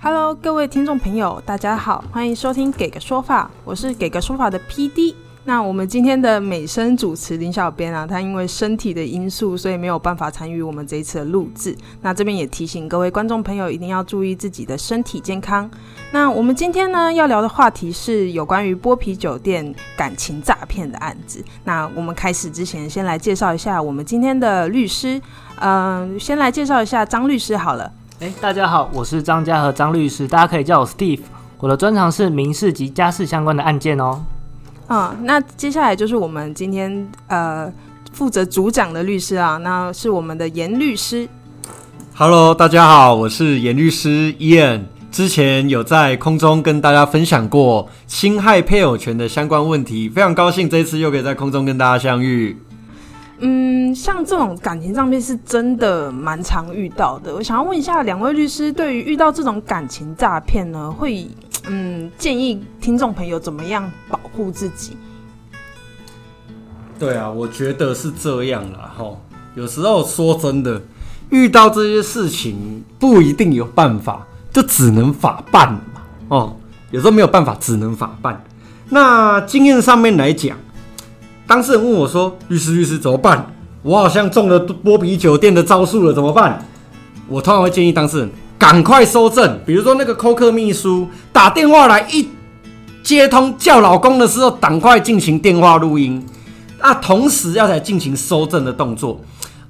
Hello，各位听众朋友，大家好，欢迎收听《给个说法》，我是《给个说法》的 PD。那我们今天的美声主持林小编啊，他因为身体的因素，所以没有办法参与我们这一次的录制。那这边也提醒各位观众朋友，一定要注意自己的身体健康。那我们今天呢要聊的话题是有关于剥皮酒店感情诈骗的案子。那我们开始之前，先来介绍一下我们今天的律师。嗯，先来介绍一下张律师好了。哎，大家好，我是张家和张律师，大家可以叫我 Steve。我的专长是民事及家事相关的案件哦。嗯，那接下来就是我们今天呃负责主讲的律师啊，那是我们的严律师。Hello，大家好，我是严律师 Ian。之前有在空中跟大家分享过侵害配偶权的相关问题，非常高兴这一次又可以在空中跟大家相遇。嗯，像这种感情诈骗是真的蛮常遇到的。我想要问一下两位律师，对于遇到这种感情诈骗呢，会嗯建议听众朋友怎么样保护自己？对啊，我觉得是这样啦。吼。有时候说真的，遇到这些事情不一定有办法，就只能法办嘛。哦，有时候没有办法，只能法办。那经验上面来讲，当事人问我说：“律师，律师怎么办？我好像中了波比酒店的招数了，怎么办？”我通常会建议当事人赶快收证，比如说那个扣客秘书打电话来一接通叫老公的时候，赶快进行电话录音。那同时要来进行收证的动作，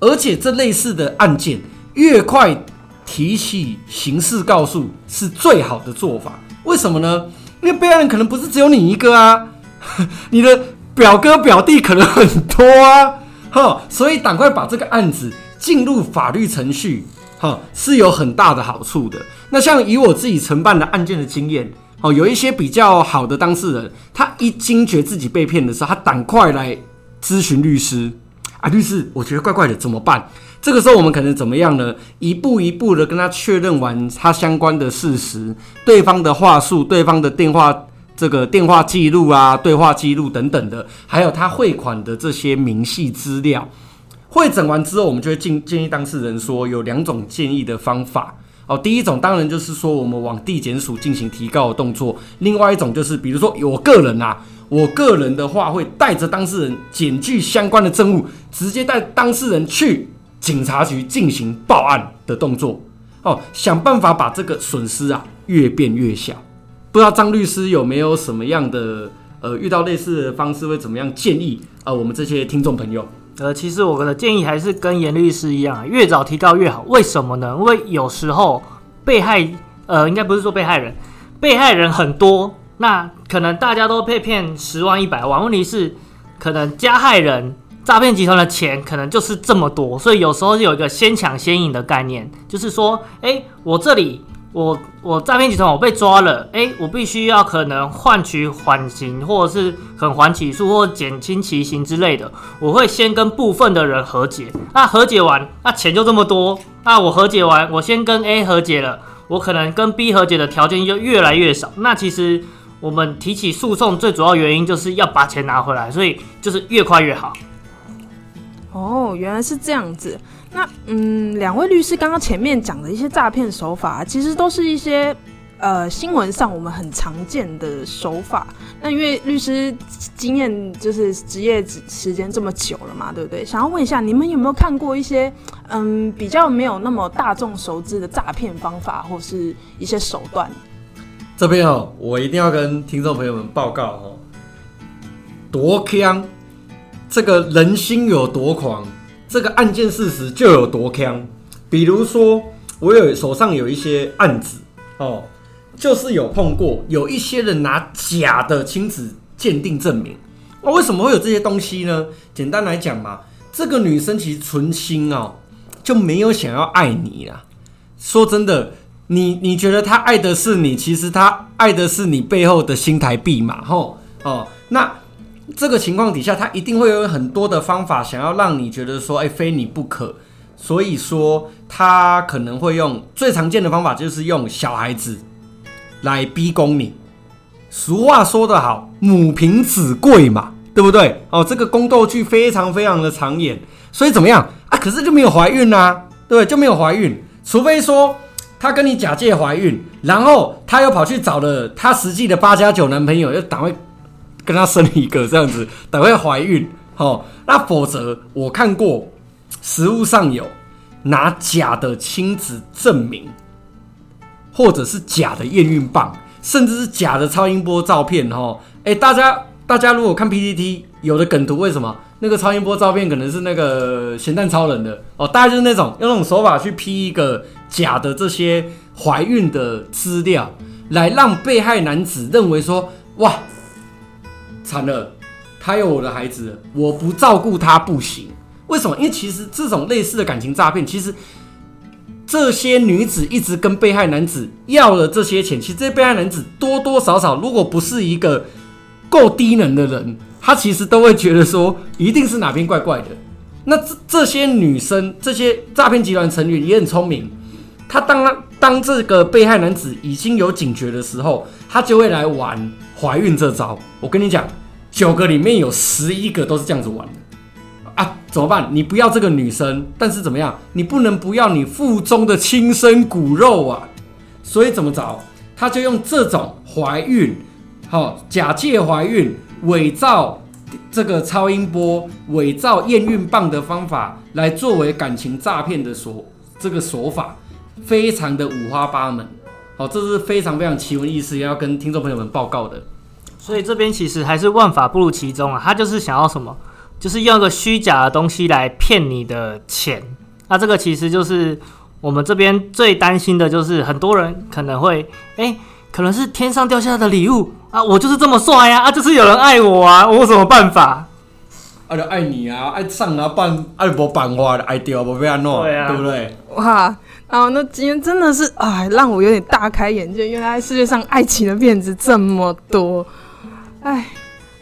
而且这类似的案件越快提起刑事告诉是最好的做法。为什么呢？因为被害人可能不是只有你一个啊，你的表哥表弟可能很多啊，哈，所以赶快把这个案子进入法律程序，哈，是有很大的好处的。那像以我自己承办的案件的经验，哦，有一些比较好的当事人，他一惊觉自己被骗的时候，他赶快来。咨询律师啊，律师，我觉得怪怪的，怎么办？这个时候我们可能怎么样呢？一步一步的跟他确认完他相关的事实，对方的话术、对方的电话这个电话记录啊、对话记录等等的，还有他汇款的这些明细资料，会诊完之后，我们就会建建议当事人说有两种建议的方法哦。第一种当然就是说我们往地检署进行提告的动作，另外一种就是比如说我个人啊。我个人的话，会带着当事人检具相关的证物，直接带当事人去警察局进行报案的动作。哦，想办法把这个损失啊越变越小。不知道张律师有没有什么样的呃遇到类似的方式会怎么样建议啊？我们这些听众朋友，呃，其实我的建议还是跟严律师一样，越早提告越好。为什么呢？因为有时候被害呃，应该不是说被害人，被害人很多。那可能大家都被骗十万一百万，问题是可能加害人诈骗集团的钱可能就是这么多，所以有时候是有一个先抢先赢的概念，就是说，哎，我这里我我诈骗集团我被抓了，哎，我必须要可能换取缓刑，或者是很缓起诉或减轻其刑之类的，我会先跟部分的人和解，那和解完，那钱就这么多，那我和解完，我先跟 A 和解了，我可能跟 B 和解的条件就越来越少，那其实。我们提起诉讼最主要原因就是要把钱拿回来，所以就是越快越好。哦，原来是这样子。那嗯，两位律师刚刚前面讲的一些诈骗手法，其实都是一些呃新闻上我们很常见的手法。那因为律师经验就是职业时间这么久了嘛，对不对？想要问一下，你们有没有看过一些嗯比较没有那么大众熟知的诈骗方法，或是一些手段？这边哦，我一定要跟听众朋友们报告哦，多强，这个人心有多狂，这个案件事实就有多坑。比如说，我有手上有一些案子哦，就是有碰过，有一些人拿假的亲子鉴定证明。那为什么会有这些东西呢？简单来讲嘛，这个女生其实存心哦，就没有想要爱你啦。说真的。你你觉得她爱的是你，其实她爱的是你背后的新台币嘛？吼哦，那这个情况底下，他一定会有很多的方法，想要让你觉得说，哎，非你不可。所以说，他可能会用最常见的方法，就是用小孩子来逼宫你。俗话说得好，母凭子贵嘛。对不对？哦，这个宫斗剧非常非常的常演，所以怎么样啊？可是就没有怀孕啊，对？就没有怀孕，除非说他跟你假借怀孕，然后他又跑去找了他实际的八加九男朋友，又赶快跟他生一个这样子，等会怀孕。哦，那否则我看过实物上有拿假的亲子证明，或者是假的验孕棒，甚至是假的超音波照片。哦，哎，大家大家如果看 PPT 有的梗图，为什么那个超音波照片可能是那个咸蛋超人的？哦，大概就是那种用那种手法去 P 一个假的这些怀孕的资料，来让被害男子认为说，哇，惨了。他有我的孩子，我不照顾他不行。为什么？因为其实这种类似的感情诈骗，其实这些女子一直跟被害男子要了这些钱。其实这些被害男子多多少少，如果不是一个够低能的人，他其实都会觉得说，一定是哪边怪怪的。那这这些女生，这些诈骗集团成员也很聪明。他当当这个被害男子已经有警觉的时候，他就会来玩怀孕这招。我跟你讲。九个里面有十一个都是这样子玩的啊！怎么办？你不要这个女生，但是怎么样？你不能不要你腹中的亲生骨肉啊！所以怎么着？他就用这种怀孕，好假借怀孕、伪造这个超音波、伪造验孕棒的方法来作为感情诈骗的手这个手法，非常的五花八门。好，这是非常非常奇闻异事，要跟听众朋友们报告的。所以这边其实还是万法不如其中啊，他就是想要什么，就是用一个虚假的东西来骗你的钱。那这个其实就是我们这边最担心的，就是很多人可能会，哎，可能是天上掉下来的礼物啊，我就是这么帅呀，啊，就是有人爱我啊，我有什么办法？啊，就爱你啊，爱上啊，办爱无办法的，爱掉无被安诺，对不对？哇，啊那今天真的是啊，让我有点大开眼界，原来世界上爱情的骗子这么多。哎，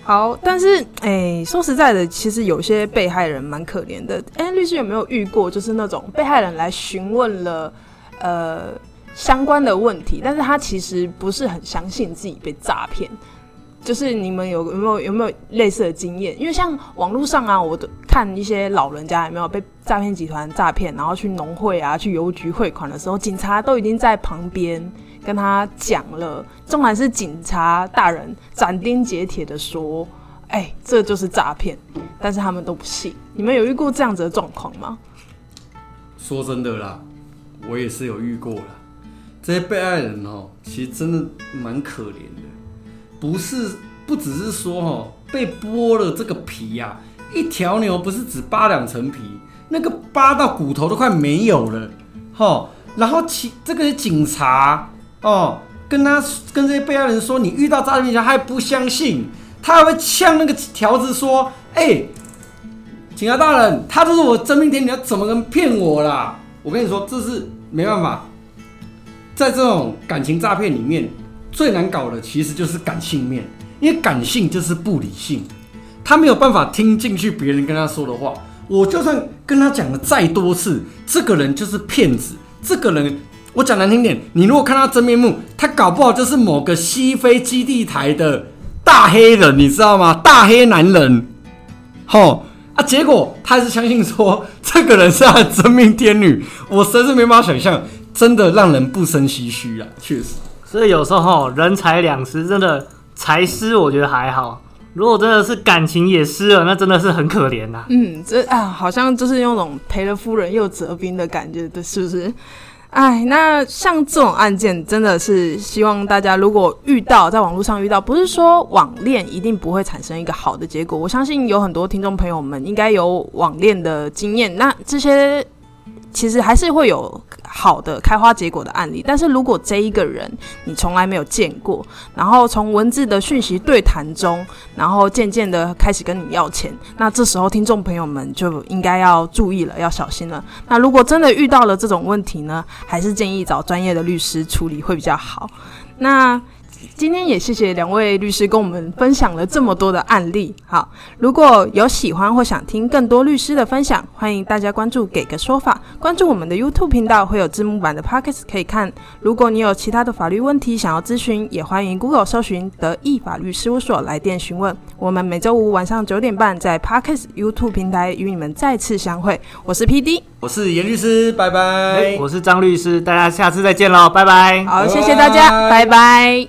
好，但是哎，说实在的，其实有些被害人蛮可怜的。哎，律师有没有遇过，就是那种被害人来询问了呃相关的问题，但是他其实不是很相信自己被诈骗。就是你们有有没有有没有类似的经验？因为像网络上啊，我都看一些老人家有没有被诈骗集团诈骗，然后去农会啊、去邮局汇款的时候，警察都已经在旁边。跟他讲了，纵然是警察大人斩钉截铁的说：“哎，这就是诈骗。”但是他们都不信。你们有遇过这样子的状况吗？说真的啦，我也是有遇过啦。这些被害人哦，其实真的蛮可怜。不是，不只是说哦，被剥了这个皮呀，一条牛不是只扒两层皮，那个扒到骨头都快没有了。哈，然后其这个警察。哦，跟他跟这些被害人说，你遇到诈骗集团还不相信，他还会呛那个条子说：“哎，警察大人，他就是我真命天女，他怎么能骗我啦？”我跟你说，这是没办法，在这种感情诈骗里面，最难搞的其实就是感性面，因为感性就是不理性，他没有办法听进去别人跟他说的话。我就算跟他讲了再多次，这个人就是骗子，这个人。我讲难听点，你如果看他真面目，他搞不好就是某个西非基地台的大黑人，你知道吗？大黑男人，吼啊！结果他还是相信说这个人是他的真命天女，我实在是没办法想象，真的让人不生唏嘘啊！确实，所以有时候人财两失，真的财失我觉得还好，如果真的是感情也失了，那真的是很可怜呐。嗯，这啊，好像就是用种赔了夫人又折兵的感觉，对，是不是？哎，那像这种案件，真的是希望大家如果遇到在网络上遇到，不是说网恋一定不会产生一个好的结果。我相信有很多听众朋友们应该有网恋的经验，那这些。其实还是会有好的开花结果的案例，但是如果这一个人你从来没有见过，然后从文字的讯息对谈中，然后渐渐的开始跟你要钱，那这时候听众朋友们就应该要注意了，要小心了。那如果真的遇到了这种问题呢，还是建议找专业的律师处理会比较好。那今天也谢谢两位律师跟我们分享了这么多的案例。好，如果有喜欢或想听更多律师的分享，欢迎大家关注“给个说法”，关注我们的 YouTube 频道，会有字幕版的 Pockets 可以看。如果你有其他的法律问题想要咨询，也欢迎 Google 搜寻德意法律事务所来电询问。我们每周五晚上九点半在 Pockets YouTube 平台与你们再次相会。我是 PD，我是严律师，拜拜。我是张律师，大家下次再见喽，拜拜。好，谢谢大家，拜拜。